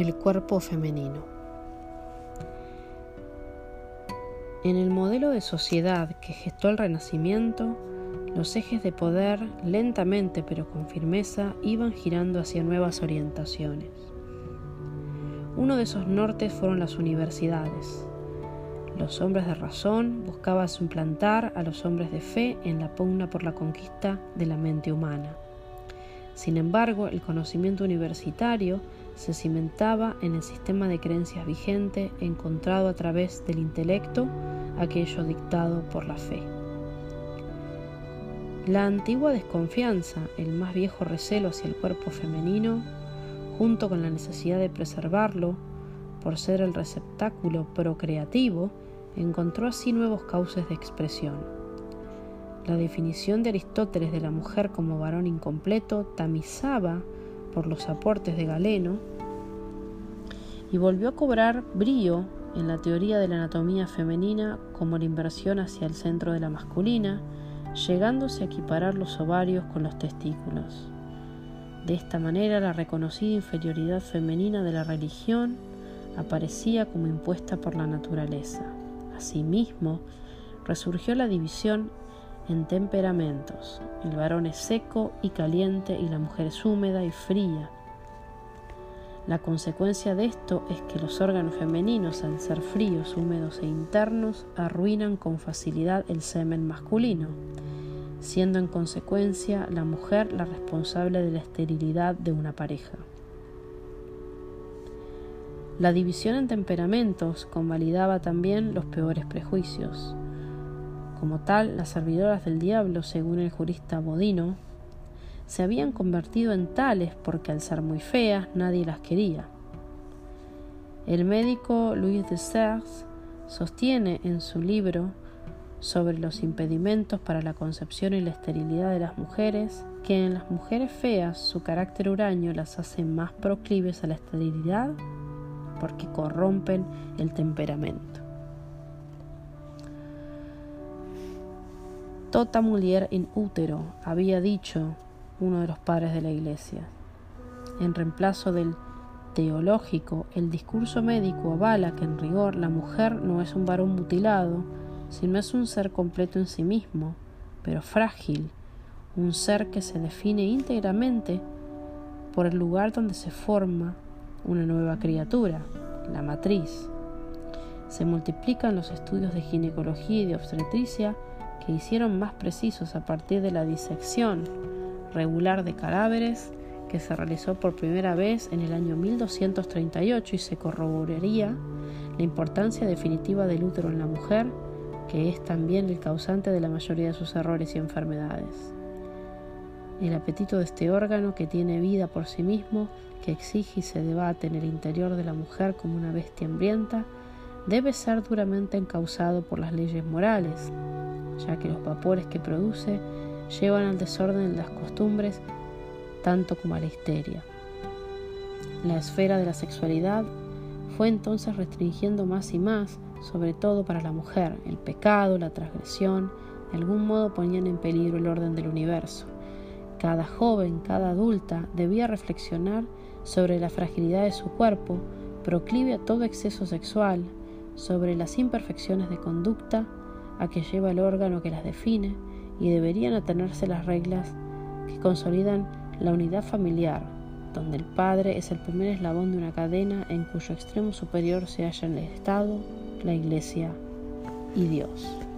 El cuerpo femenino. En el modelo de sociedad que gestó el Renacimiento, los ejes de poder, lentamente pero con firmeza, iban girando hacia nuevas orientaciones. Uno de esos nortes fueron las universidades. Los hombres de razón buscaban suplantar a los hombres de fe en la pugna por la conquista de la mente humana. Sin embargo, el conocimiento universitario se cimentaba en el sistema de creencias vigente encontrado a través del intelecto, aquello dictado por la fe. La antigua desconfianza, el más viejo recelo hacia el cuerpo femenino, junto con la necesidad de preservarlo por ser el receptáculo procreativo, encontró así nuevos cauces de expresión. La definición de Aristóteles de la mujer como varón incompleto tamizaba por los aportes de Galeno y volvió a cobrar brío en la teoría de la anatomía femenina como la inversión hacia el centro de la masculina, llegándose a equiparar los ovarios con los testículos. De esta manera la reconocida inferioridad femenina de la religión aparecía como impuesta por la naturaleza. Asimismo, resurgió la división en temperamentos. El varón es seco y caliente y la mujer es húmeda y fría. La consecuencia de esto es que los órganos femeninos, al ser fríos, húmedos e internos, arruinan con facilidad el semen masculino, siendo en consecuencia la mujer la responsable de la esterilidad de una pareja. La división en temperamentos convalidaba también los peores prejuicios. Como tal, las servidoras del diablo, según el jurista Bodino, se habían convertido en tales porque al ser muy feas nadie las quería. El médico Louis de Serres sostiene en su libro sobre los impedimentos para la concepción y la esterilidad de las mujeres que en las mujeres feas su carácter huraño las hace más proclives a la esterilidad porque corrompen el temperamento. Tota mulier in útero, había dicho uno de los padres de la Iglesia. En reemplazo del teológico, el discurso médico avala que en rigor la mujer no es un varón mutilado, sino es un ser completo en sí mismo, pero frágil, un ser que se define íntegramente por el lugar donde se forma una nueva criatura, la matriz. Se multiplican los estudios de ginecología y de obstetricia que hicieron más precisos a partir de la disección regular de cadáveres que se realizó por primera vez en el año 1238 y se corroboraría la importancia definitiva del útero en la mujer, que es también el causante de la mayoría de sus errores y enfermedades. El apetito de este órgano que tiene vida por sí mismo, que exige y se debate en el interior de la mujer como una bestia hambrienta, debe ser duramente encausado por las leyes morales, ya que los vapores que produce llevan al desorden de las costumbres tanto como a la histeria. La esfera de la sexualidad fue entonces restringiendo más y más, sobre todo para la mujer, el pecado, la transgresión, de algún modo ponían en peligro el orden del universo. Cada joven, cada adulta debía reflexionar sobre la fragilidad de su cuerpo, proclive a todo exceso sexual, sobre las imperfecciones de conducta a que lleva el órgano que las define y deberían atenerse las reglas que consolidan la unidad familiar, donde el padre es el primer eslabón de una cadena en cuyo extremo superior se hallan el Estado, la Iglesia y Dios.